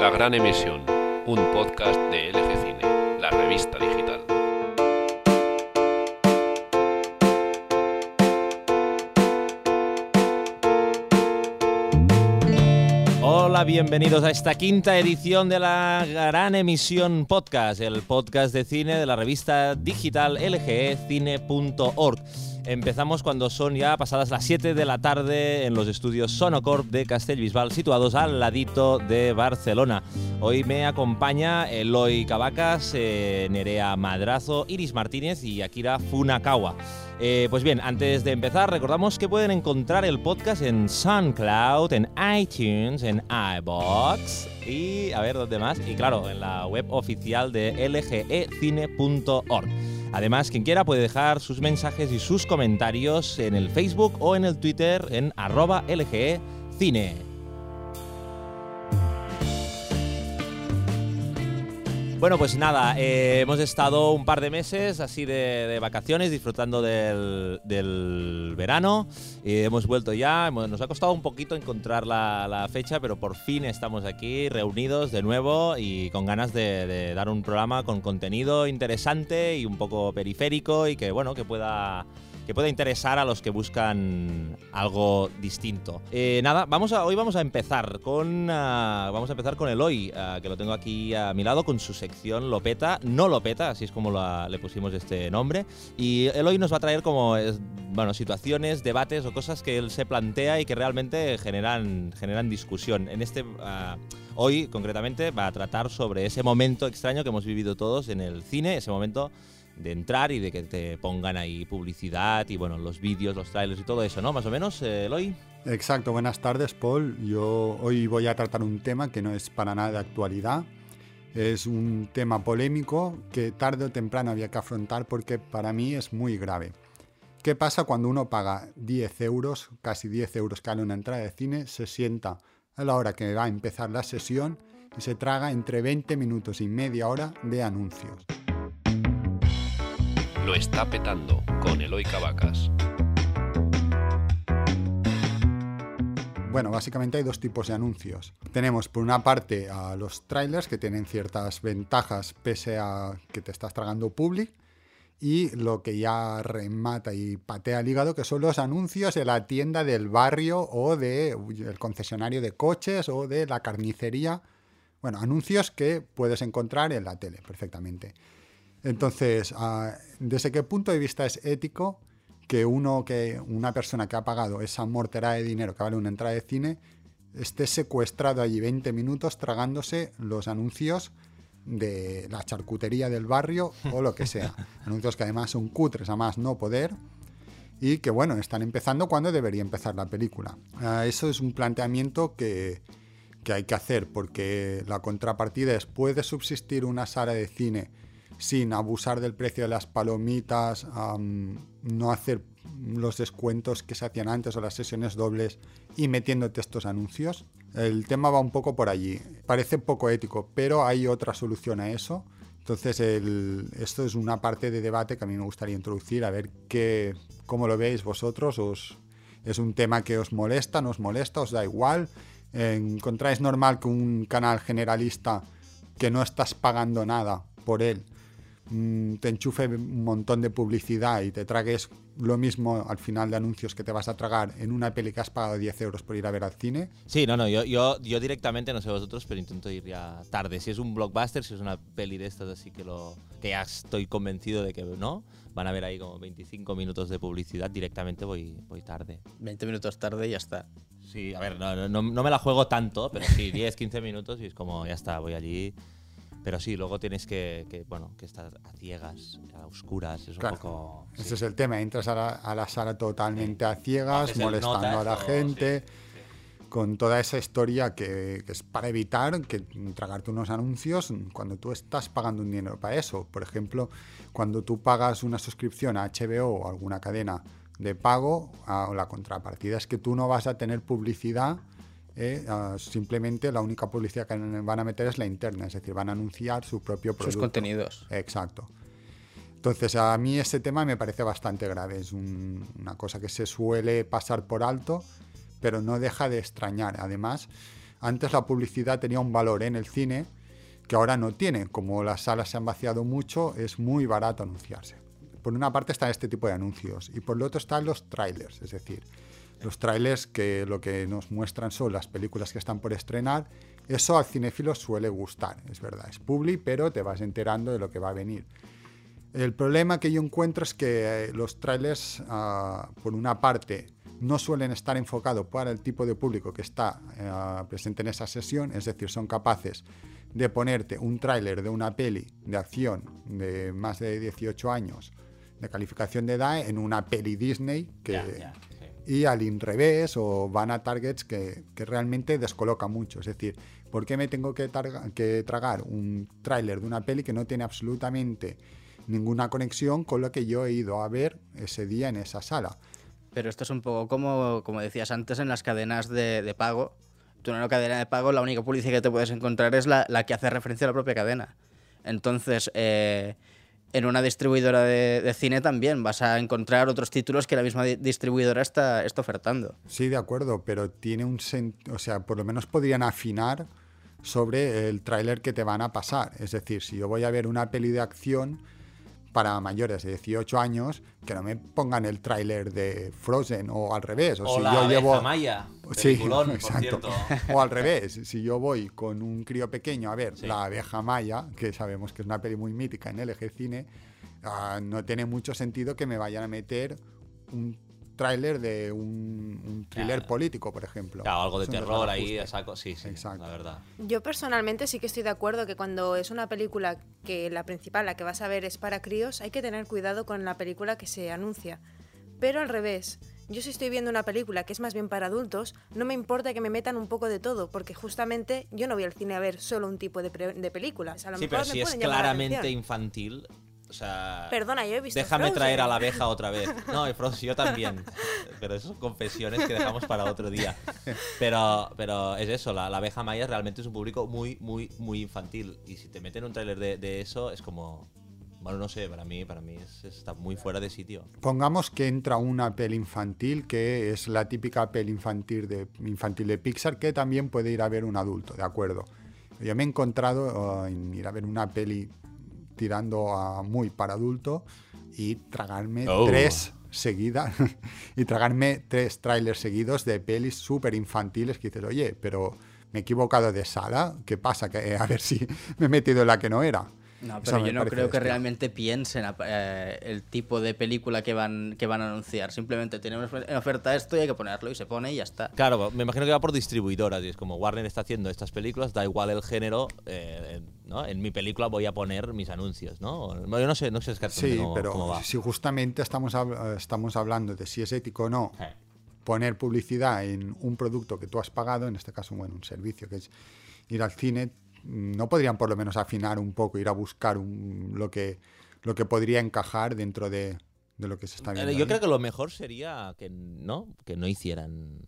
La Gran Emisión, un podcast de LG Cine, la revista digital. Hola, bienvenidos a esta quinta edición de la Gran Emisión Podcast, el podcast de cine de la revista digital lgecine.org. Empezamos cuando son ya pasadas las 7 de la tarde en los estudios Sonocorp de Castellbisbal, situados al ladito de Barcelona. Hoy me acompaña Eloy Cavacas, eh, Nerea Madrazo, Iris Martínez y Akira Funakawa. Eh, pues bien, antes de empezar, recordamos que pueden encontrar el podcast en SoundCloud, en iTunes, en iBox y a ver dónde más. Y claro, en la web oficial de lgecine.org. Además, quien quiera puede dejar sus mensajes y sus comentarios en el Facebook o en el Twitter en arroba lgecine. Bueno, pues nada, eh, hemos estado un par de meses así de, vacaciones, disfrutando del, verano. Y hemos vuelto ya, nos ha costado un poquito encontrar la, la fecha, pero por fin estamos aquí reunidos de nuevo y con ganas de, de dar un programa con contenido interesante y un poco periférico y que, bueno, que pueda que pueda interesar a los que buscan algo distinto. Eh, nada, vamos a, hoy vamos a empezar con ah, vamos a empezar con Eloy, ah, que lo tengo aquí a mi lado con su sección Lopeta, no Lopeta, así es como le pusimos este nombre. Y Eloy nos va a traer como bueno, situaciones, debates o cosas que él se plantea y que realmente generan, generan discusión. En este ah, hoy concretamente va a tratar sobre ese momento extraño que hemos vivido todos en el cine, ese momento de entrar y de que te pongan ahí publicidad y bueno, los vídeos, los trailers y todo eso, ¿no? Más o menos, eh, Eloy. Exacto, buenas tardes Paul. Yo hoy voy a tratar un tema que no es para nada de actualidad. Es un tema polémico que tarde o temprano había que afrontar porque para mí es muy grave. ¿Qué pasa cuando uno paga 10 euros, casi 10 euros vale una entrada de cine, se sienta a la hora que va a empezar la sesión y se traga entre 20 minutos y media hora de anuncios? Lo está petando con Eloy Cavacas. Bueno, básicamente hay dos tipos de anuncios. Tenemos por una parte a los trailers que tienen ciertas ventajas pese a que te estás tragando public y lo que ya remata y patea el hígado que son los anuncios de la tienda del barrio o del concesionario de coches o de la carnicería. Bueno, anuncios que puedes encontrar en la tele perfectamente. Entonces, ah, ¿desde qué punto de vista es ético que uno que una persona que ha pagado esa mortera de dinero que vale una entrada de cine esté secuestrado allí 20 minutos tragándose los anuncios de la charcutería del barrio o lo que sea. anuncios que además son cutres a más no poder y que bueno, están empezando cuando debería empezar la película. Ah, eso es un planteamiento que, que hay que hacer porque la contrapartida es puede subsistir una sala de cine sin abusar del precio de las palomitas, no hacer los descuentos que se hacían antes o las sesiones dobles y metiéndote estos anuncios. El tema va un poco por allí. Parece poco ético, pero hay otra solución a eso. Entonces, esto es una parte de debate que a mí me gustaría introducir, a ver qué, cómo lo veis vosotros. Os, ¿Es un tema que os molesta, no os molesta, os da igual? ¿Encontráis normal que un canal generalista que no estás pagando nada por él te enchufe un montón de publicidad y te tragues lo mismo al final de anuncios que te vas a tragar en una peli que has pagado 10 euros por ir a ver al cine? Sí, no, no, yo, yo, yo directamente, no sé vosotros, pero intento ir ya tarde. Si es un blockbuster, si es una peli de estas, así que lo que ya estoy convencido de que no, van a ver ahí como 25 minutos de publicidad, directamente voy, voy tarde. 20 minutos tarde y ya está. Sí, a ver, no, no, no me la juego tanto, pero sí, 10, 15 minutos y es como, ya está, voy allí. Pero sí, luego tienes que, que, bueno, que estar a ciegas, a oscuras, es Claro. un poco... sí. Ese es el tema, entras a la, a la sala totalmente a ciegas, Haces molestando a la o- gente, sí, con toda esa historia que, que es para evitar que tragarte unos anuncios cuando tú estás pagando un dinero para eso. Por ejemplo, cuando tú pagas una suscripción a HBO o alguna cadena de pago, a- la contrapartida es que tú no vas a tener publicidad. Eh, ah, simplemente la única publicidad que van a meter es la interna, es decir, van a anunciar su propio producto. Sus contenidos. Exacto. Entonces, a mí ese tema me parece bastante grave. Es un- una cosa que se suele pasar por alto, pero no deja de extrañar. Además, Antes la publicidad tenía un valor en el cine que ahora no tiene. Como las salas se han vaciado mucho, es muy barato anunciarse. Por una parte están este tipo de anuncios y por lo otro están los trailers, es decir, los trailers que lo que nos muestran son las películas que están por estrenar. Eso al cinéfilo suele gustar, es verdad, es publi, pero te vas enterando de lo que va a venir. El problema que yo encuentro es que eh, los trailers, ah, por una parte, no suelen estar enfocados para el tipo de público que está eh, presente en esa sesión, es decir, son capaces de ponerte un tráiler de una peli de acción de más de 18 años de calificación de edad en una peli Disney que. Y al revés o van a targets que, que realmente descoloca mucho. Es decir, ¿por qué me tengo que tragar un tráiler de una peli que no tiene absolutamente ninguna conexión con lo que yo he ido a ver ese día en esa sala? Pero esto es un poco como, como decías antes en las cadenas de, de pago. Tú en una cadena de pago la única publicidad que te puedes encontrar es la, la que hace referencia a la propia cadena. Entonces, eh, en una distribuidora de, cine también vas a encontrar otros títulos que la misma di- distribuidora está, está ofertando. Sí, de acuerdo, pero tiene un sentido, o sea, por lo menos podrían afinar sobre el tráiler que te van a pasar. Es decir, si yo voy a ver una peli de acción para mayores de 18 años, que no me pongan el tráiler de Frozen o al revés. O, O si la yo llevo maya, Sí, por exacto. O al revés, si yo voy con un crío pequeño a ver Sí. La abeja maya, que sabemos que es una peli muy mítica en LG Cine, ah, no tiene mucho sentido que me vayan a meter un tráiler de un, un thriller Claro. político, por ejemplo. Claro, algo de es terror ahí a saco. Sí, sí, Exacto. la verdad. Yo personalmente sí que estoy de acuerdo que cuando es una película que la principal, la que vas a ver es para críos, hay que tener cuidado con la película que se anuncia. Pero al revés, yo si estoy viendo una película que es más bien para adultos, no me importa que me metan un poco de todo, porque justamente yo no voy al cine a ver solo un tipo de, pre- de películas. A lo Sí, mejor pero me si es claramente infantil, o sea... Perdona, yo he visto Déjame Frozen. traer a la abeja otra vez. No, y Frozen, yo también. Pero eso son confesiones que dejamos para otro día. Pero, pero es eso, la, la abeja maya realmente es un público muy, muy, muy infantil. Y si te meten un tráiler de, de eso, es como... Bueno, no sé, para mí, para mí es- está muy fuera de sitio. Pongamos que entra una peli infantil, que es la típica peli infantil de, infantil de Pixar, que también puede ir a ver un adulto, ¿de acuerdo? Yo me he encontrado eh, en ir a ver una peli tirando a muy para adulto y tragarme Oh. tres seguidas y tragarme tres trailers seguidos de pelis súper infantiles que dices, oye, pero me he equivocado de sala, ¿qué pasa? Que, a ver si me he metido en la que no era. No, pero yo no creo que realmente piensen a- eh, el tipo de película que van, que van a anunciar. Simplemente tenemos en oferta esto y hay que ponerlo y se pone y ya está. Claro, me imagino que va por distribuidoras y es como Warner está haciendo estas películas, da igual el género, eh, ¿no? En mi película voy a poner mis anuncios, ¿no? Yo no sé, no sé exactamente Sí, cómo, pero cómo va. si justamente estamos, hab- estamos hablando de si es ético o no Eh. poner publicidad en un producto que tú has pagado, en este caso, bueno, un servicio que es ir al cine, no podrían por lo menos afinar un poco, ir a buscar un- lo, que, lo que podría encajar dentro de, de lo que se está viendo. Yo ahí. creo que lo mejor sería que no, que no hicieran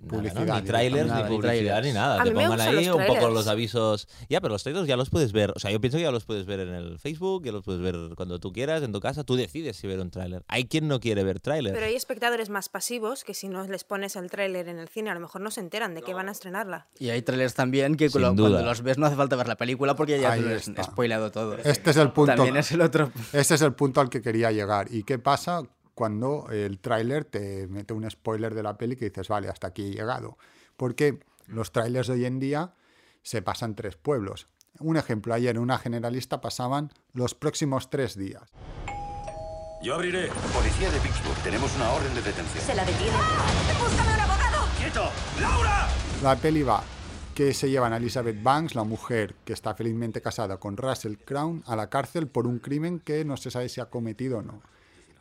nada, ¿no? Publicidad ni trailers, ni Nada, ni publicidad, ni nada. A Te mí me pongan gustan ahí un poco los avisos. Ya, pero los trailers ya los puedes ver. O sea, yo pienso que ya los puedes ver en el Facebook, ya los puedes ver cuando tú quieras, en tu casa. Tú decides si ver un tráiler. Hay quien no quiere ver trailers. Pero hay espectadores más pasivos que si no les pones el tráiler en el cine a lo mejor no se enteran de que van a estrenarla. Y hay trailers también que Sin lo- duda. cuando los ves no hace falta ver la película porque ya Ahí te lo has está. spoilado todo. Este es el punto. También es el otro. Ese es el punto al que quería llegar. ¿Y qué pasa cuando el tráiler te mete un spoiler de la peli que dices, vale, hasta aquí he llegado? Porque los trailers de hoy en día se pasan tres pueblos. Un ejemplo, ayer en una generalista pasaban los próximos tres días. Yo abriré. Policía de Pittsburgh, tenemos una orden de detención. Se la detiene. ¡Quieto! ¡Laura! La peli va que se llevan a Elizabeth Banks, la mujer que está felizmente casada con Russell Crown, a la cárcel por un crimen que no se sabe si ha cometido o no.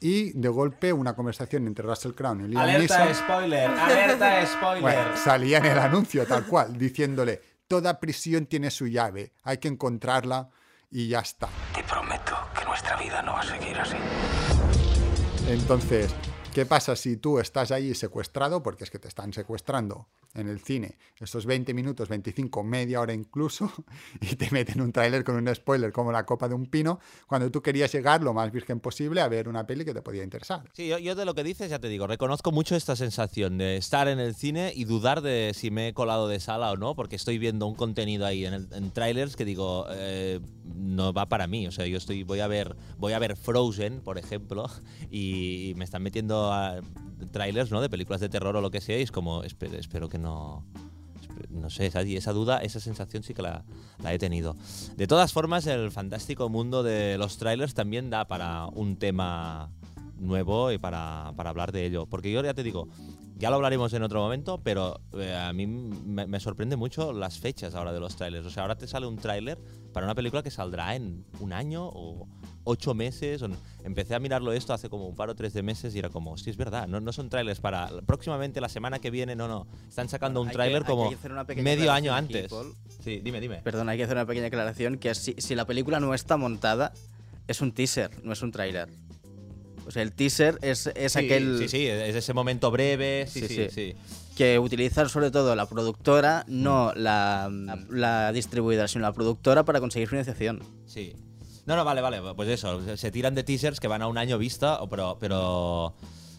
Y de golpe una conversación entre Russell Crown y Liam Neeson. spoiler! ¡Alerta spoiler! Bueno, salía en el anuncio tal cual, diciéndole, toda prisión tiene su llave, hay que encontrarla y ya está. Te prometo que nuestra vida no va a seguir así. Entonces, ¿qué pasa si tú estás ahí secuestrado? Porque es que te están secuestrando en el cine estos 20 minutos, 25, media hora incluso, y te meten un tráiler con un spoiler como la copa de un pino, cuando tú querías llegar lo más virgen posible a ver una peli que te podía interesar. Sí, yo, de lo que dices ya te digo, reconozco mucho esta sensación de estar en el cine y dudar de si me he colado de sala o no, porque estoy viendo un contenido ahí en, en trailers que digo, eh, no va para mí. O sea, yo estoy, voy a ver, voy a ver Frozen, por ejemplo, y, me están metiendo a trailers, ¿no? De películas de terror o lo que sea, y es como, espero, espero que no. No sé, esa, esa duda, esa sensación sí que la, la he tenido. De todas formas, el fantástico mundo de los trailers también da para un tema nuevo y para, para hablar de ello. Porque yo ya te digo, ya lo hablaremos en otro momento, pero eh, a mí me, me sorprende mucho las fechas ahora de los trailers. O sea, ahora te sale un tráiler para una película que saldrá en un año o ocho meses. o n- Empecé a mirarlo esto hace como un par o tres de meses y era como, sí, es verdad, no, no son trailers para próximamente la semana que viene, no, no. Están sacando un que- que como medio año aquí, antes. Paul. Sí, dime, dime. Perdón, hay que hacer una pequeña aclaración, que si, si la película no está montada, es un teaser, no es un tráiler. O sea, el teaser es, es Sí, aquel Sí, sí, es ese momento breve. Sí, Sí, sí, sí. Que utiliza sobre todo la productora, Mm. no la, la distribuidora, sino la productora para conseguir financiación. Sí. No, no, vale, vale. Pues eso, se- tiran de teasers que van a un año vista, pero, pero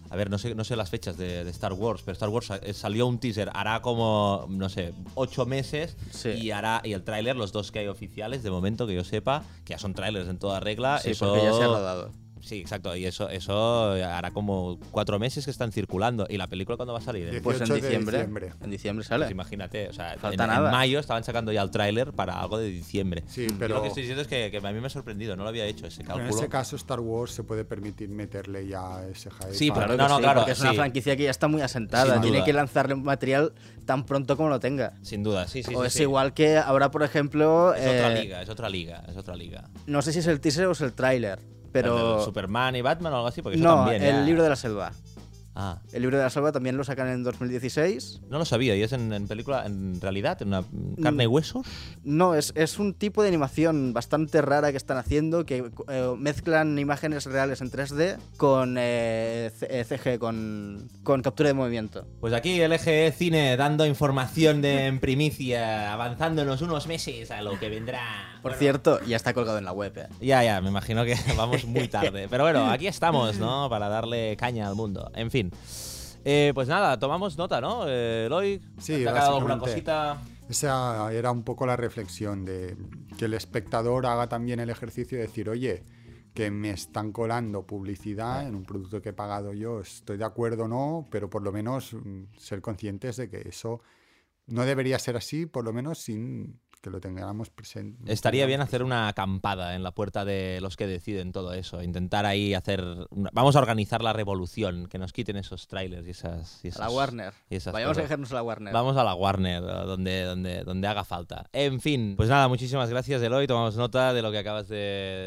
a ver, no sé, no sé las fechas de, de Star Wars, pero Star Wars eh, salió un teaser, hará como, no sé, ocho meses Sí. y hará y el tráiler, los dos que hay oficiales, de momento que yo sepa, que ya son trailers en toda regla. Sí, eso, porque ya se ha rodado. Sí, exacto. Y eso, eso hará como cuatro meses que están circulando. ¿Y la película cuándo va a salir? Pues en 18 de diciembre, diciembre. En diciembre Pues sale. imagínate, o sea, Falta en, mayo estaban sacando ya el tráiler para algo de diciembre. Sí, Y lo pero que estoy diciendo es que, que a mí me ha sorprendido, no lo había hecho ese pero cálculo. en ese caso Star Wars se puede permitir meterle ya ese hype. Sí, pero Claro no, sí, claro, porque es una sí. franquicia que ya está muy asentada. Sin Tiene duda. que lanzarle material tan pronto como lo tenga. Sin duda, sí, sí. o sí, es sí. igual que ahora, por ejemplo, Es otra eh, liga, es otra liga, es otra liga. no sé si es el teaser o es el tráiler, pero Superman y Batman o algo así, porque eso no, también. el ya- libro de la selva. Ah, El libro de la selva también lo sacan en 2016. no lo sabía, y es en, en película, en realidad, en una carne y huesos. No, es, es un tipo de animación bastante rara que están haciendo, que eh, mezclan imágenes reales en 3D con eh, C- eh, CG, con, con captura de movimiento. Pues aquí LG Cine dando información de en primicia, avanzándonos unos meses a lo que vendrá. Por Bueno, cierto, ya está colgado en la web. eh. Ya, ya, me imagino que vamos muy tarde. Pero bueno, aquí estamos, ¿no? Para darle caña al mundo. En fin. Eh, pues nada, tomamos nota, ¿no? Eh, Eloy, Sí, ¿te ha quedado alguna cosita? Esa era un poco la reflexión de que el espectador haga también el ejercicio de decir, oye, que me están colando publicidad en un producto que he pagado yo, estoy de acuerdo o no, pero por lo menos mm, ser conscientes de que eso no debería ser así, por lo menos sin que lo tengamos presente. Estaría bien hacer una acampada en la puerta de los que deciden todo eso. Intentar ahí hacer. una- Vamos a organizar la revolución, que nos quiten esos trailers y esas. y A la Warner. y esas Vayamos a cosas. dejarnos a la Warner. Vamos a la Warner, donde, donde, donde haga falta. En fin, pues nada, muchísimas gracias, Eloy. Tomamos nota de lo que acabas de,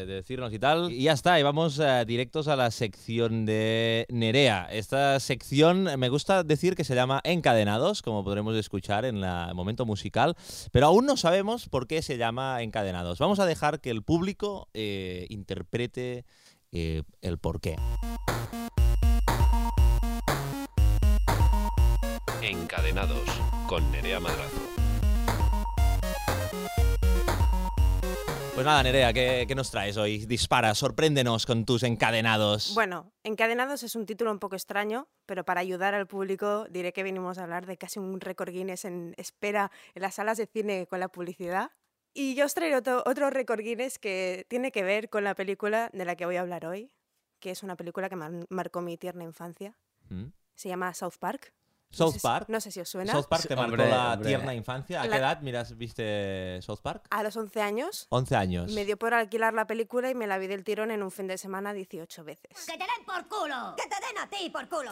de decirnos y tal. Y ya está, y vamos eh, directos a la sección de Nerea. Esta sección me gusta decir que se llama Encadenados, como podremos escuchar en el momento musical, pero aún no sabemos por qué se llama Encadenados. Vamos a dejar que el público eh, interprete eh, el porqué. Encadenados con Nerea Madrazo. Pues nada, Nerea, ¿qué, qué nos traes hoy? Dispara, sorpréndenos con tus encadenados. Bueno, Encadenados es un título un poco extraño, pero para ayudar al público diré que venimos a hablar de casi un récord Guinness en espera en las salas de cine con la publicidad. Y yo os traigo otro, otro récord Guinness que tiene que ver con la película de la que voy a hablar hoy, que es una película que mar- marcó mi tierna infancia. ¿Mm? Se llama South Park. No South sé si- Park. No sé si os suena. South Park te marcó la hombre. tierna infancia. ¿A La- qué edad miras, viste South Park? A los 11 años 11 años. me dio por alquilar la película y me la vi del tirón en un fin de semana 18 veces. ¡Que te den por culo! ¡Que te den a ti por culo!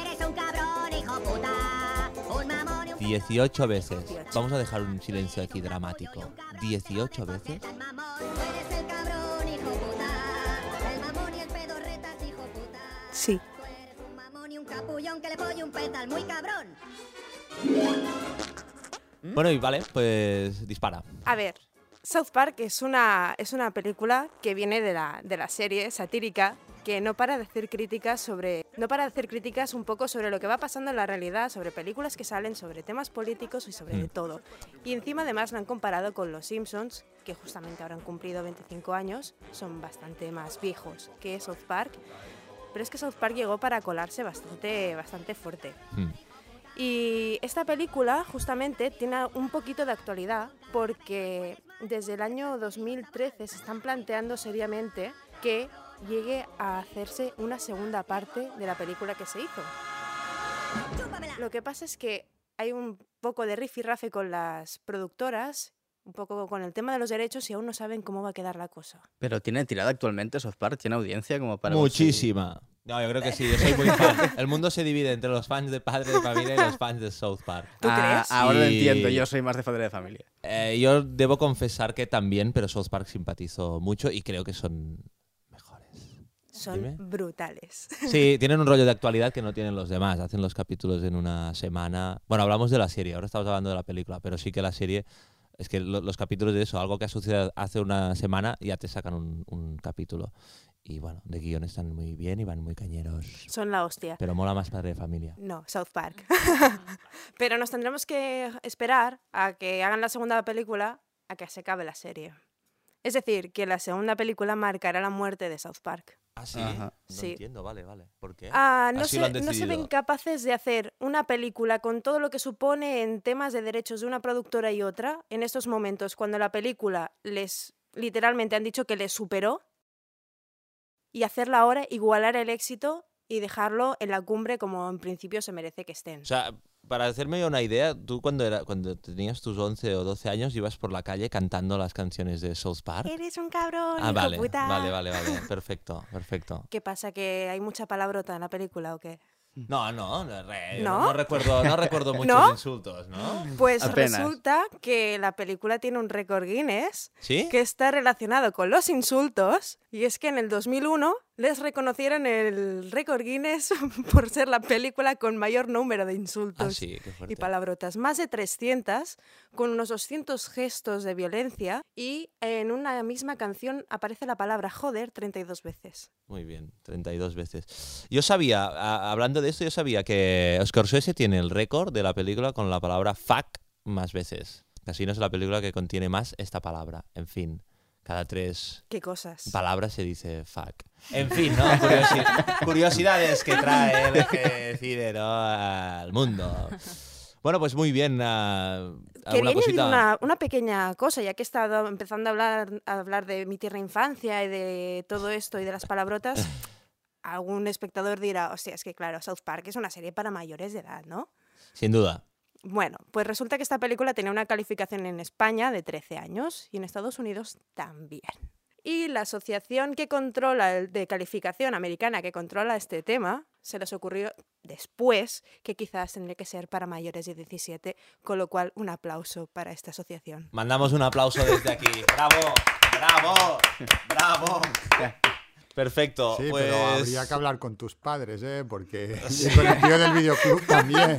Eres un cabrón, hijo puta. Un mamón y un 18 veces. 18. Vamos a dejar un silencio aquí dramático. 18 veces. tan mamón. Tú eres el cabrón, hijo puta. El mamón y el pedorretas, hijo puta. Sí. Capullón que le pone un petal muy cabrón. Bueno, y vale, pues dispara. A ver, South Park es una, es una película que viene de la, de la serie satírica que no para de hacer críticas sobre no para de hacer críticas un poco sobre lo que va pasando en la realidad, sobre películas que salen, sobre temas políticos y sobre Mm. de todo. Y encima además lo han comparado con los Simpsons, que justamente ahora han cumplido 25 años, son bastante más viejos que South Park. Pero es que South Park llegó para colarse bastante bastante fuerte. Mm. Y esta película justamente tiene un poquito de actualidad porque desde el año 2013 se están planteando seriamente que llegue a hacerse una segunda parte de la película que se hizo. Lo que pasa es que hay un poco de rifirrafe con las productoras, un poco con el tema de los derechos y aún no saben cómo va a quedar la cosa. Pero tiene tirada actualmente South Park, tiene audiencia como para... Muchísima. No, yo creo que sí, yo soy muy fan. El mundo se divide entre los fans de Padre de Familia y los fans de South Park. ¿Tú Ah, crees? Ahora lo entiendo, yo soy más de padre de familia. Eh, yo debo confesar que también, pero South Park simpatizo mucho y creo que son mejores. Son Dime. brutales. Sí, tienen un rollo de actualidad que no tienen los demás. Hacen los capítulos en una semana. Bueno, hablamos de la serie, ahora estamos hablando de la película, pero sí que la serie. Es que lo- los capítulos de eso, algo que ha sucedido hace una semana, ya te sacan un, un capítulo. Y bueno, de guion están muy bien y van muy cañeros. Son la hostia. Pero mola más padre de familia. No, South Park. Pero nos tendremos que esperar a que hagan la segunda película a que se acabe la serie. Es decir, que la segunda película marcará la muerte de South Park. Ah, sí. Ajá. No Sí. entiendo, vale, vale. ¿Por qué? Ah, no, Así se, no se ven capaces de hacer una película con todo lo que supone en temas de derechos de una productora y otra en estos momentos, cuando la película les literalmente han dicho que les superó, y hacerla ahora, igualar el éxito y dejarlo en la cumbre como en principio se merece que estén. O sea, para hacerme una idea, tú cuando, era, cuando tenías tus 11 o 12 años ibas por la calle cantando las canciones de South Park. Eres un cabrón, Ah, hijo vale, puta. vale, vale, vale. Perfecto, perfecto. ¿Qué pasa? ¿Que hay mucha palabrota en la película o qué? No, no, no, re- ¿No? no recuerdo, no recuerdo muchos ¿No? insultos, ¿no? Pues Apenas. resulta que la película tiene un récord Guinness ¿Sí? que está relacionado con los insultos y es que en el 2001 les reconocieron el récord Guinness por ser la película con mayor número de insultos Ah, sí, fuerte. y palabrotas, más de 300 con unos 200 gestos de violencia y en una misma canción aparece la palabra joder 32 veces. Muy bien, 32 veces. Yo sabía, a- hablando de esto, yo sabía que Scorsese tiene el récord de la película con la palabra fuck más veces. Casino es la película que contiene más esta palabra. En fin, cada tres ¿Qué cosas? palabras se dice fuck. En fin, ¿no? Curiosi- curiosidades que trae el que decide, ¿no? Al mundo. Bueno, pues muy bien. ah, Quería ¿Alguna añadir cosita? una, una pequeña cosa, ya que he estado empezando a hablar, a hablar de mi tierna infancia y de todo esto y de las palabrotas. Algún espectador dirá, hostia, es que claro, South Park es una serie para mayores de edad, ¿no? Sin duda. Bueno, pues resulta que esta película tenía una calificación en España de 13 años y en Estados Unidos también. Y la asociación que controla, el- de calificación americana que controla este tema, se les ocurrió después que quizás tendría que ser para mayores de 17, con lo cual un aplauso para esta asociación. Mandamos un aplauso desde aquí. ¡Bravo! ¡Bravo! ¡Bravo! Perfecto. Sí, pues... pero habría que hablar con tus padres, ¿eh? Porque y con el tío del videoclub también.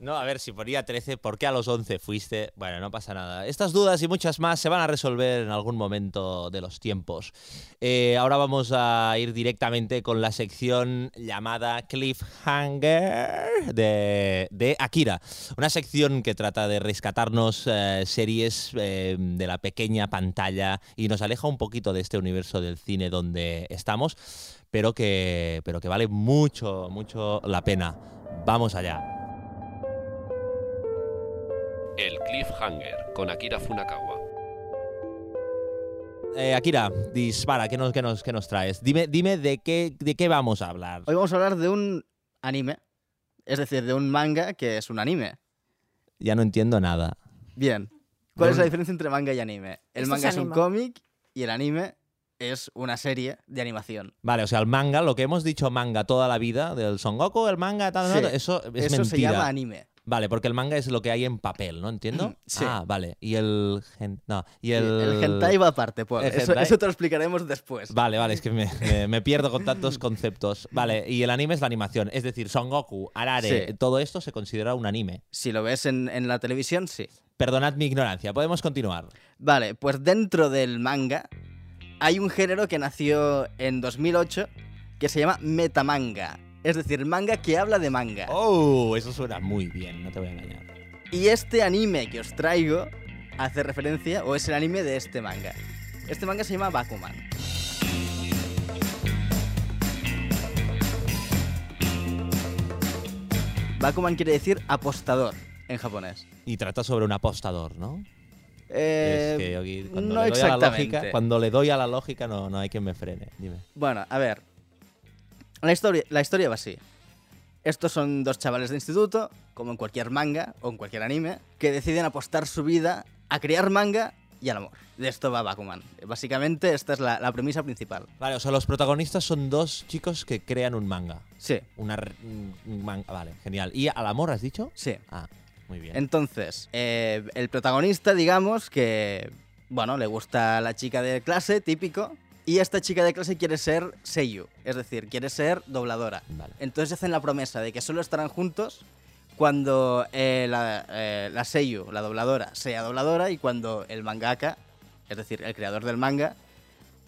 No, a ver, si ponía 13, ¿por qué a los 11 fuiste? Bueno, no pasa nada. Estas dudas y muchas más se van a resolver en algún momento de los tiempos. Eh, ahora vamos a ir directamente con la sección llamada Cliffhanger de, de Akira. Una sección que trata de rescatarnos eh, series eh, de la pequeña pantalla y nos aleja un poquito de este universo del cine donde estamos, pero que, pero que vale mucho, mucho la pena. Vamos allá. El Cliffhanger con Akira Funakawa. Eh, Akira, dispara, ¿qué nos, qué nos, qué nos traes? Dime, dime de, qué, de qué vamos a hablar. Hoy vamos a hablar de un anime, es decir, de un manga que es un anime. Ya no entiendo nada. Bien. ¿Cuál es la diferencia entre manga y anime? El Esto manga es es un cómic y el anime es una serie de animación. Vale, o sea, el manga, lo que hemos dicho manga toda la vida, del Son Goku, el manga, tal, Sí, tal, eso es Eso mentira. se llama anime. Vale, porque el manga es lo que hay en papel, ¿no? ¿Entiendo? Sí. Ah, vale. Y el... No, y el... El, hentai va aparte, Paul. el Eso, hentai- eso te lo explicaremos después. Vale, vale, es que me, me- me pierdo con tantos conceptos. Vale, y el anime es la animación. Es decir, Son Goku, Arare, Sí. todo esto se considera un anime. Si lo ves en, en la televisión, sí. Perdonad mi ignorancia, podemos continuar. Vale, pues dentro del manga hay un género que nació en 2008 que se llama metamanga. Es decir, manga que habla de manga. Oh, eso suena muy bien, no te voy a engañar. Y este anime que os traigo hace referencia, o es el anime de este manga. Este manga se llama Bakuman. Bakuman quiere decir apostador en japonés. Y trata sobre un apostador, ¿no? Eh, es que aquí, cuando, no le doy a la exactamente. lógica, cuando le doy a la lógica no, no hay quien me frene. Dime. Bueno, a ver. La historia, la historia va así. Estos son dos chavales de instituto, como en cualquier manga o en cualquier anime, que deciden apostar su vida a crear manga y al amor. De esto va Bakuman. Básicamente, esta es la, la premisa principal. Vale, o sea, los protagonistas son dos chicos que crean un manga. Sí, Una un manga. Vale, genial. ¿Y al amor has dicho? sí. Ah, muy bien. Entonces, eh, el protagonista, digamos que, bueno, le gusta la chica de clase, típico, y esta chica de clase quiere ser Seiyu, es decir, quiere ser dobladora. Vale. Entonces hacen la promesa de que solo estarán juntos cuando eh, la, eh, la Seiyu, la dobladora, sea dobladora y cuando el mangaka, es decir, el creador del manga,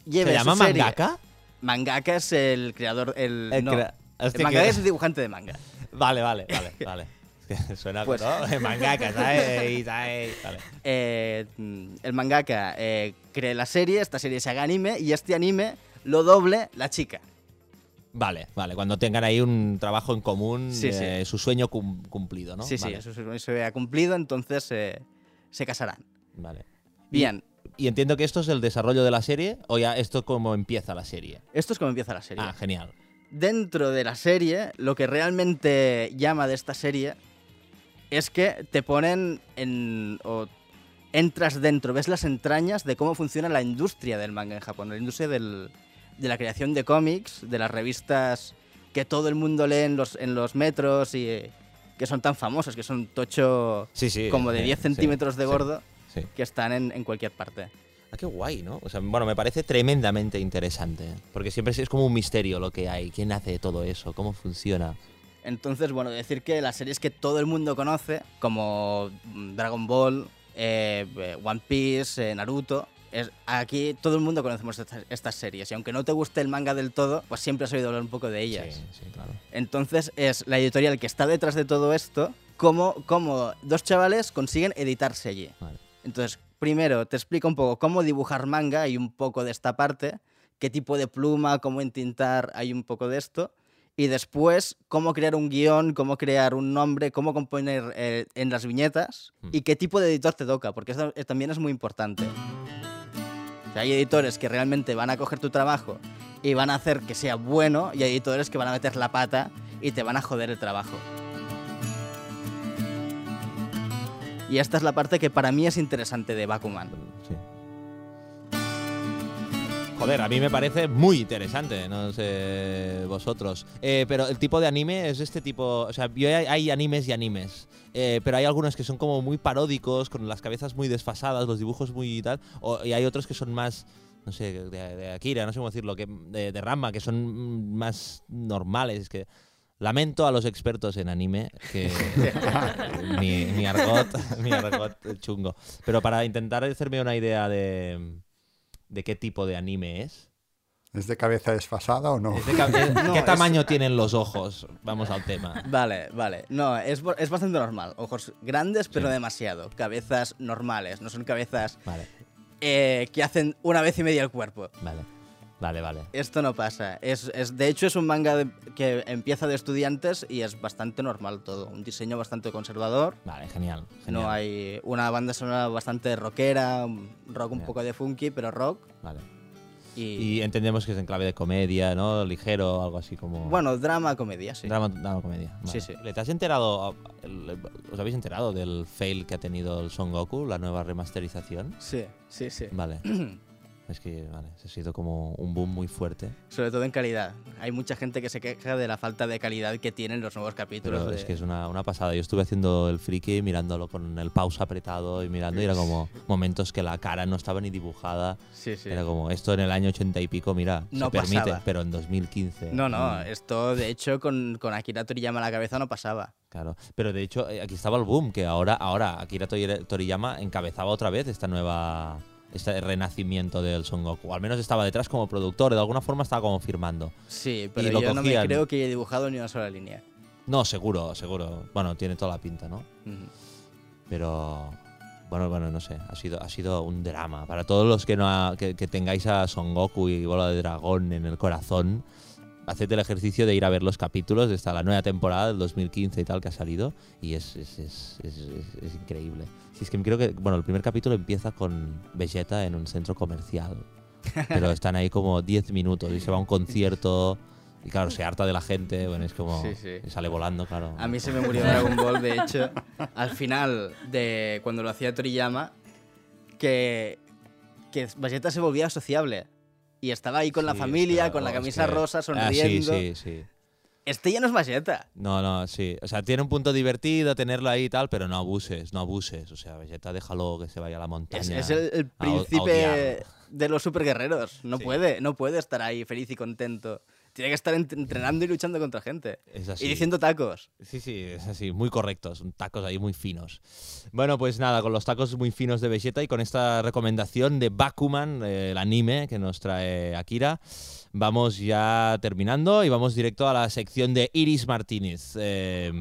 lleve ¿Se su llama serie- mangaka? Mangaka es el creador, el, El no, crea- el Hostia, mangaka es el dibujante de manga. Vale, vale, vale, vale. Es Suena Pues- ¿no? mangaka, ¿sabes? ¿sabes? Vale. eh, el mangaka eh, cree la serie, esta serie se haga anime y este anime lo doble la chica. Vale, vale. Cuando tengan ahí un trabajo en común, Sí, sí. eh, su sueño cum- cumplido, ¿no? sí, vale, sí, eso se, se ha cumplido, entonces eh, se casarán. Vale. Bien, Y entiendo que esto es el desarrollo de la serie, o ya esto como empieza la serie. esto es como empieza la serie. Ah, genial. Dentro de la serie, lo que realmente llama de esta serie es que te ponen en... o entras dentro, ves las entrañas de cómo funciona la industria del manga en Japón, la industria del- de la creación de cómics, de las revistas que todo el mundo lee en los, en los metros y eh, que son tan famosas, que son tocho Sí, sí. como de sí, 10 sí, centímetros de sí, gordo, Sí. que están en, en cualquier parte. Ah, qué guay, ¿no? O sea, bueno, me parece tremendamente interesante. Porque siempre es como un misterio lo que hay. ¿Quién hace todo eso? ¿Cómo funciona? Entonces, bueno, decir que las series que todo el mundo conoce, como mm, Dragon Ball, eh, eh, One Piece, eh, Naruto, es, aquí todo el mundo conocemos estas, estas series. Y aunque no te guste el manga del todo, pues siempre has oído hablar un poco de ellas. Sí, sí, claro. Entonces, es la editorial que está detrás de todo esto, cómo, cómo dos chavales consiguen editarse allí. Vale. Entonces, primero te explico un poco cómo dibujar manga y un poco de esta parte, qué tipo de pluma, cómo entintar, hay un poco de esto. Y después, cómo crear un guion, cómo crear un nombre, cómo componer eh, en las viñetas Mm. y qué tipo de editor te toca, porque eso eh, también es muy importante. O sea, hay editores que realmente van a coger tu trabajo y van a hacer que sea bueno, y hay editores que van a meter la pata y te van a joder el trabajo. Y esta es la parte que para mí es interesante de Bakuman. Sí. Joder, a mí me parece muy interesante, no sé vosotros. Eh, pero el tipo de anime es este tipo. O sea, yo hay, hay animes y animes. eh, pero hay algunos que son como muy paródicos, con las cabezas muy desfasadas, los dibujos muy y tal. o- y hay otros que son más. No sé, de, de Akira, no sé cómo decirlo, que, de, de Ranma, que son más normales. Que lamento a los expertos en anime que mi, mi argot, mi argot chungo. Pero para intentar hacerme una idea de, de qué tipo de anime es. ¿Es de cabeza desfasada o no? ¿Es de ca- No, ¿Qué es- tamaño tienen los ojos? Vamos al tema. Vale, vale. No, es, bo- es bastante normal. Ojos grandes, pero Sí. demasiado. Cabezas normales, no son cabezas Vale, eh, que hacen una vez y media el cuerpo. vale. Vale, vale. Esto no pasa. Es, es- de hecho, es un manga de- que empieza de estudiantes y es bastante normal todo. Un diseño bastante conservador. Vale, genial. genial. No hay una banda sonora bastante rockera, rock un poco de funky, pero rock. Vale. Y, Y entendemos que es en clave de comedia, ¿no? Ligero, algo así como. bueno, drama, comedia, sí. Drama, drama comedia. Sí, sí. ¿Le te has enterado? el- ¿Os habéis enterado del fail que ha tenido el Son Goku, la nueva remasterización? Sí, sí, sí. Vale. es que, vale, ha sido como un boom muy fuerte. Sobre todo en calidad. Hay mucha gente que se queja de la falta de calidad que tienen los nuevos capítulos. Pero de- es que es una, una pasada. Yo estuve haciendo el friki mirándolo con el pausa apretado y mirando y era como momentos que la cara no estaba ni dibujada. Sí, sí. Era como esto en el año 80 y pico, mira, No se permite, pasaba. pero en 2015. No, no, mm, esto de hecho con, con Akira Toriyama a la cabeza no pasaba. Claro, pero de hecho eh, aquí estaba el boom, que ahora, ahora Akira Tori- Toriyama encabezaba otra vez esta nueva este renacimiento del Son Goku. Al menos estaba detrás como productor, de alguna forma estaba como firmando. Sí, pero lo yo no me creo que haya dibujado ni una sola línea. No, seguro, seguro. Bueno, tiene toda la pinta, ¿no? Ujú. Pero bueno, bueno, no sé, ha sido, ha sido un drama. Para todos los que no ha- que, que tengáis a Son Goku y Bola de Dragón en el corazón, haced el ejercicio de ir a ver los capítulos de esta la nueva temporada del 2015 y tal que ha salido y es, es, es- increíble. Si es que creo que, bueno, el primer capítulo empieza con Vegeta en un centro comercial, pero están ahí como 10 minutos y se va a un concierto y claro, se harta de la gente, bueno, es como Sí, sí. sale volando, claro. A mí se me murió Dragon Ball, de hecho, al final de cuando lo hacía Toriyama, que, que Vegeta se volvía sociable. Y estaba ahí con la Sí, familia, claro, con la es camisa que- rosa, Ah, sí, sonriendo. sí, sí. Este ya no es Vegeta. No, no, sí. O sea, tiene un punto divertido tenerlo ahí y tal, pero no abuses, no abuses. O sea, Vegeta, déjalo que se vaya a la montaña. Es, es el, el príncipe de los superguerreros. No Sí. puede, no puede estar ahí feliz y contento. Tiene que estar ent- entrenando y luchando contra gente. Es así. Y diciendo tacos. Sí, sí, es así, muy correctos, tacos ahí muy finos. Bueno, pues nada, con los tacos muy finos de Vegeta y con esta recomendación de Bakuman, eh, el anime que nos trae Akira, vamos ya terminando y vamos directo a la sección de Iris Martínez. Eh,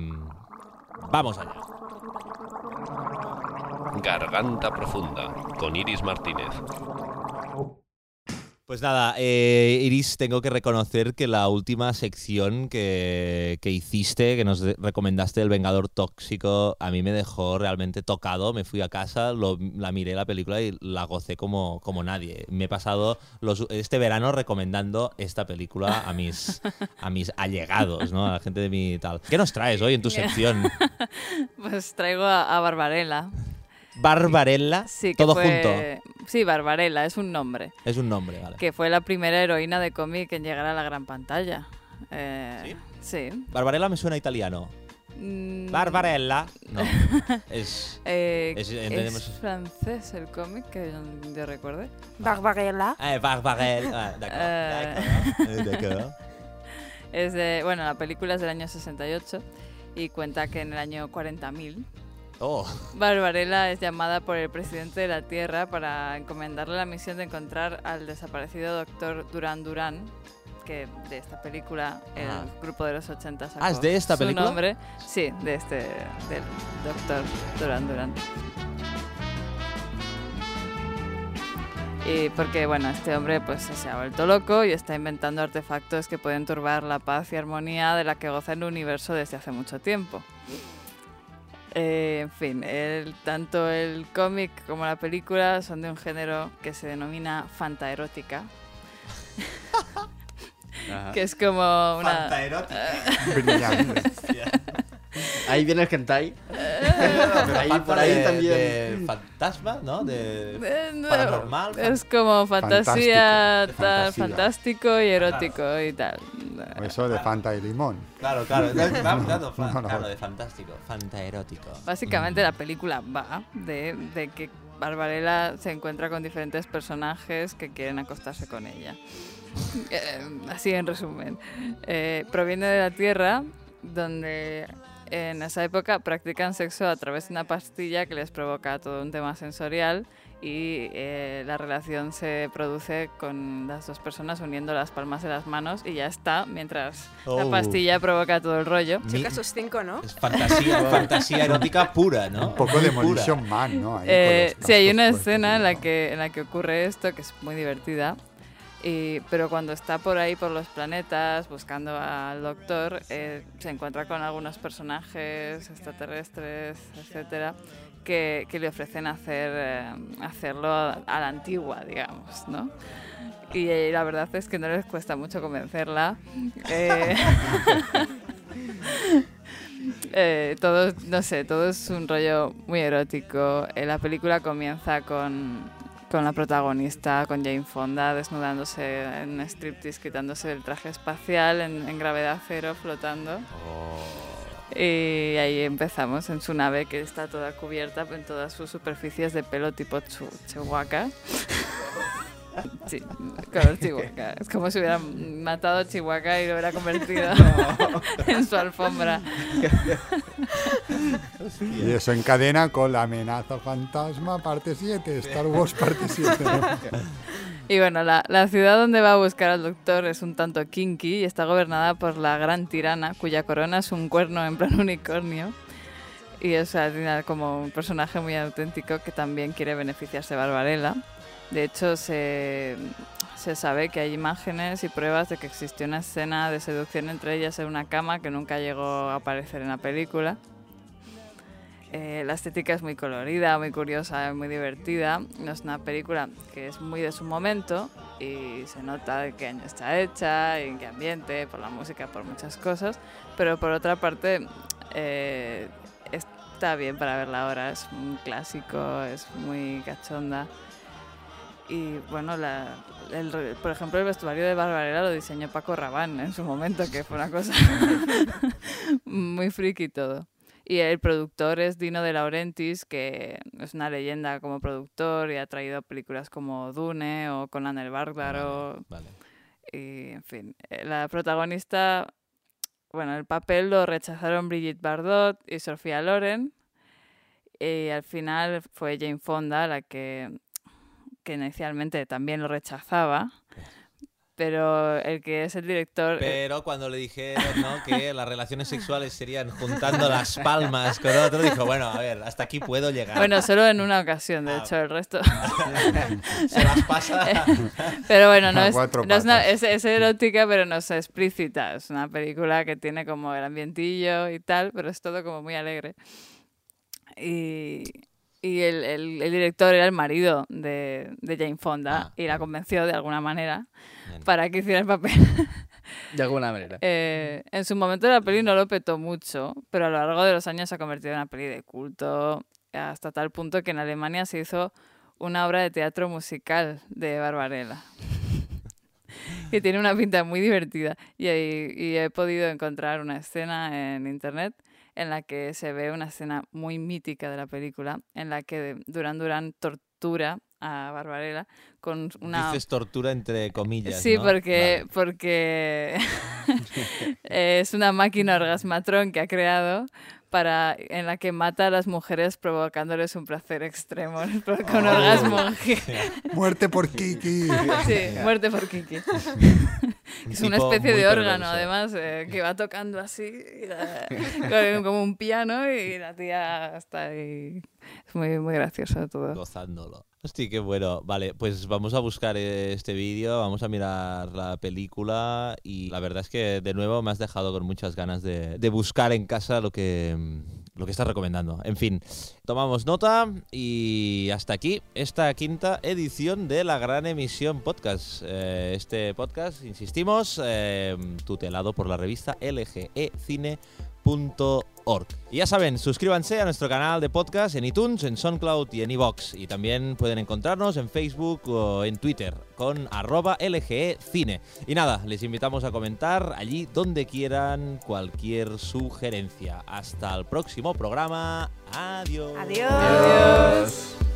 vamos allá. Garganta Profunda con Iris Martínez. Pues nada, eh, Iris, tengo que reconocer que la última sección que, que hiciste, que nos recomendaste El Vengador Tóxico, a mí me dejó realmente tocado. Me fui a casa, lo- la miré la película y la gocé como, como nadie. Me he pasado los- este verano recomendando esta película a mis, a mis allegados, ¿no? a la gente de mi tal. ¿Qué nos traes hoy en tu sección? Pues traigo a, a Barbarella. Barbarella, Sí, que todo fue- junto. Sí, Barbarella, es un nombre. Es un nombre, vale. Que fue la primera heroína de cómic en llegar a la gran pantalla. Eh, ¿Sí? Barbarella me suena italiano. Mm, Barbarella, no. es... eh, Es- es, entendemos- francés el cómic, que yo, yo recuerde. Barbarella. Eh, Barbarella. Ah, d'accord, Eh. Es de, bueno, la película es del año 68 y cuenta que en el año 40.000 Oh, Barbarella es llamada por el presidente de la Tierra para encomendarle la misión de encontrar al desaparecido doctor Duran Duran, que de esta película, el Ah. grupo de los 80 sacó Ah, ¿es de esta su película? nombre. Sí, de este, del doctor Duran Duran. Y porque, bueno, este hombre pues se ha vuelto loco y está inventando artefactos que pueden turbar la paz y armonía de la que goza el universo desde hace mucho tiempo. Eh, en fin, el- tanto el cómic como la película son de un género que se denomina fantaerótica, que es como una... Brillante. Ahí viene el hentai. ahí, por ahí de- también. de fantasma, ¿no? De Eh, no, paranormal. Es como fantasía, Fantástico, tal, fantasía. fantástico y erótico y tal. Eso de Fanta y limón. Claro, claro. fa- No, no. claro, de fantástico. Fantaerótico. Básicamente la película va de, de que Barbarella se encuentra con diferentes personajes que quieren acostarse con ella. Eh, así en resumen. Eh, proviene de la Tierra, donde en esa época practican sexo a través de una pastilla que les provoca todo un tema sensorial y eh, la relación se produce con las dos personas uniendo las palmas de las manos y ya está, mientras la Oh. pastilla provoca todo el rollo. Mi- Choca sus cinco, ¿no? Es fantasía, fantasía erótica pura, ¿no? Un poco de. Demolition Man, ¿no? Ahí Eh, sí, hay una escena en la que en la que ocurre esto que es muy divertida. Y, pero cuando está por ahí por los planetas buscando al doctor, eh, se encuentra con algunos personajes extraterrestres, etcétera, que, que le ofrecen hacer eh, hacerlo a la antigua, digamos, ¿no? Y la verdad es que no les cuesta mucho convencerla. Eh, todo, no sé, todo es un rollo muy erótico. La película comienza con, con la protagonista, con Jane Fonda, desnudándose en striptease, quitándose el traje espacial en, en gravedad cero, flotando. Y ahí empezamos en su nave que está toda cubierta en todas sus superficies de pelo tipo Chewbacca. Sí, color Chihuahua. Es como si hubieran matado a Chihuahua y lo hubiera convertido en su alfombra. Y eso encadena con la amenaza fantasma parte 7, Star Wars parte 7. Y bueno, la, la ciudad donde va a buscar al doctor es un tanto kinky y está gobernada por la gran tirana, cuya corona es un cuerno en plan unicornio. Y es al final como un personaje muy auténtico que también quiere beneficiarse de Barbarella. De hecho, se, se sabe que hay imágenes y pruebas de que existió una escena de seducción entre ellas en una cama que nunca llegó a aparecer en la película. Eh, la estética es muy colorida, muy curiosa, muy divertida. Es una película que es muy de su momento y se nota qué año está hecha, en qué ambiente, por la música, por muchas cosas. Pero por otra parte, eh, está bien para verla ahora. Es un clásico, es muy cachonda. Y bueno, la, el- por ejemplo, el vestuario de Barbarella lo diseñó Paco Rabanne en su momento, que fue una cosa muy friki todo. Y el productor es Dino De Laurentiis, que es una leyenda como productor y ha traído películas como Dune o Conan el Bárbaro. Vale. Y, en fin, la protagonista, bueno, el papel lo rechazaron Brigitte Bardot y Sofía Loren. Y al final fue Jane Fonda la que, que inicialmente también lo rechazaba. Pero el que es el director... Pero cuando le dijeron ¿no? que las relaciones sexuales serían juntando las palmas con otro, dijo, bueno, a ver, hasta aquí puedo llegar. Bueno, solo en una ocasión, de Ah. hecho, el resto... Se las pasa. Pero bueno, no A es, cuatro no es, una- es, es erótica, pero no es explícita. Es una película que tiene como el ambientillo y tal, pero es todo como muy alegre. Y, y el, el- el director era el marido de, de Jane Fonda Ah, y la convenció de alguna manera Bien. para que hiciera el papel. De alguna manera. Eh, en su momento la peli no lo petó mucho, pero a lo largo de los años se ha convertido en una peli de culto hasta tal punto que en Alemania se hizo una obra de teatro musical de Barbarella. que tiene una pinta muy divertida. Y, y he podido encontrar una escena en internet en la que se ve una escena muy mítica de la película, en la que Duran Duran tortura a Barbarella con una... Dices tortura entre comillas. Sí, ¿no? porque, Vale. porque es una máquina orgasmatrón que ha creado para en la que mata a las mujeres provocándoles un placer extremo con Oh. orgasmo. Muerte por Kiki. Sí, muerte por Kiki. Es una especie de órgano, perverso. además, eh, que va tocando así, la- como un piano, y la tía está ahí. Es muy, muy gracioso todo. Gozándolo. Hostia, qué bueno. Vale, pues vamos a buscar este vídeo, vamos a mirar la película y la verdad es que de nuevo me has dejado con muchas ganas de, de buscar en casa lo que, mm, lo que estás recomendando. En fin, tomamos nota y hasta aquí esta quinta edición de la Gran Emisión Podcast. Eh, este podcast, insistimos, eh, tutelado por la revista LGE Cine org. Y ya saben, suscríbanse a nuestro canal de podcast en iTunes, en SoundCloud y en iVoox. Y también pueden encontrarnos en Facebook o en Twitter con arroba LGE Cine. Y nada, les invitamos a comentar allí donde quieran cualquier sugerencia. Hasta el próximo programa. Adiós. Adiós. Adiós.